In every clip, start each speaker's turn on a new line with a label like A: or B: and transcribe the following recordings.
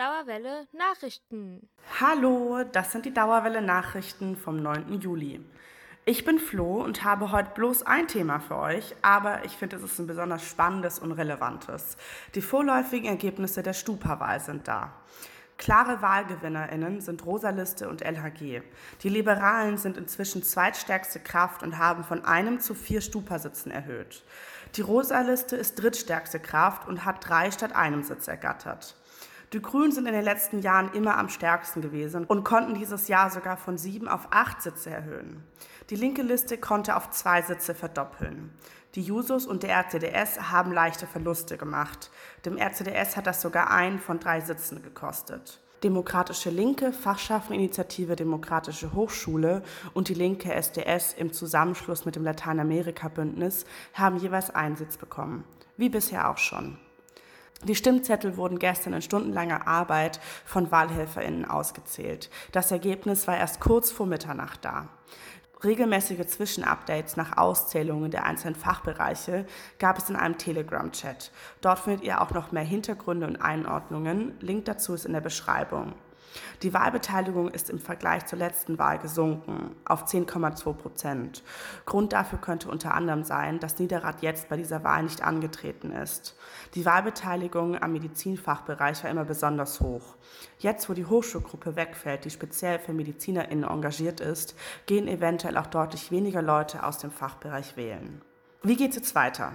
A: Dauerwelle Nachrichten.
B: Hallo, das sind die Dauerwelle Nachrichten vom 9. Juli. Ich bin Flo und habe heute bloß ein Thema für euch, aber ich finde, es ist ein besonders spannendes und relevantes. Die vorläufigen Ergebnisse der Stupa-Wahl sind da. Klare WahlgewinnerInnen sind Rosaliste und LHG. Die Liberalen sind inzwischen zweitstärkste Kraft und haben von einem zu vier Stupa-Sitzen erhöht. Die Rosaliste ist drittstärkste Kraft und hat drei statt einem Sitz ergattert. Die Grünen sind in den letzten Jahren immer am stärksten gewesen und konnten dieses Jahr sogar von sieben auf acht Sitze erhöhen. Die linke Liste konnte auf zwei Sitze verdoppeln. Die Jusos und der RCDS haben leichte Verluste gemacht. Dem RCDS hat das sogar einen von drei Sitzen gekostet. Demokratische Linke, Fachschaffeninitiative Demokratische Hochschule und die linke SDS im Zusammenschluss mit dem Lateinamerika-Bündnis haben jeweils einen Sitz bekommen. Wie bisher auch schon. Die Stimmzettel wurden gestern in stundenlanger Arbeit von WahlhelferInnen ausgezählt. Das Ergebnis war erst kurz vor Mitternacht da. Regelmäßige Zwischenupdates nach Auszählungen der einzelnen Fachbereiche gab es in einem Telegram-Chat. Dort findet ihr auch noch mehr Hintergründe und Einordnungen. Link dazu ist in der Beschreibung. Die Wahlbeteiligung ist im Vergleich zur letzten Wahl gesunken auf 10,2 Prozent. Grund dafür könnte unter anderem sein, dass Niederrad jetzt bei dieser Wahl nicht angetreten ist. Die Wahlbeteiligung am Medizinfachbereich war immer besonders hoch. Jetzt, wo die Hochschulgruppe wegfällt, die speziell für MedizinerInnen engagiert ist, gehen eventuell auch deutlich weniger Leute aus dem Fachbereich wählen. Wie geht es jetzt weiter?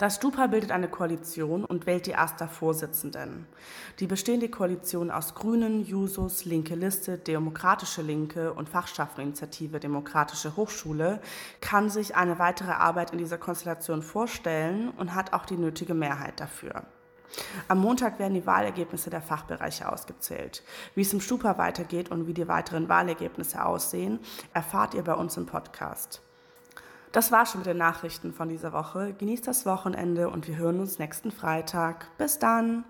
B: Das Stupa bildet eine Koalition und wählt die AStA-Vorsitzenden. Die bestehende Koalition aus Grünen, Jusos, Linke Liste, Demokratische Linke und Fachschaffeninitiative Demokratische Hochschule kann sich eine weitere Arbeit in dieser Konstellation vorstellen und hat auch die nötige Mehrheit dafür. Am Montag werden die Wahlergebnisse der Fachbereiche ausgezählt. Wie es im Stupa weitergeht und wie die weiteren Wahlergebnisse aussehen, erfahrt ihr bei uns im Podcast. Das war schon mit den Nachrichten von dieser Woche. Genießt das Wochenende und wir hören uns nächsten Freitag. Bis dann!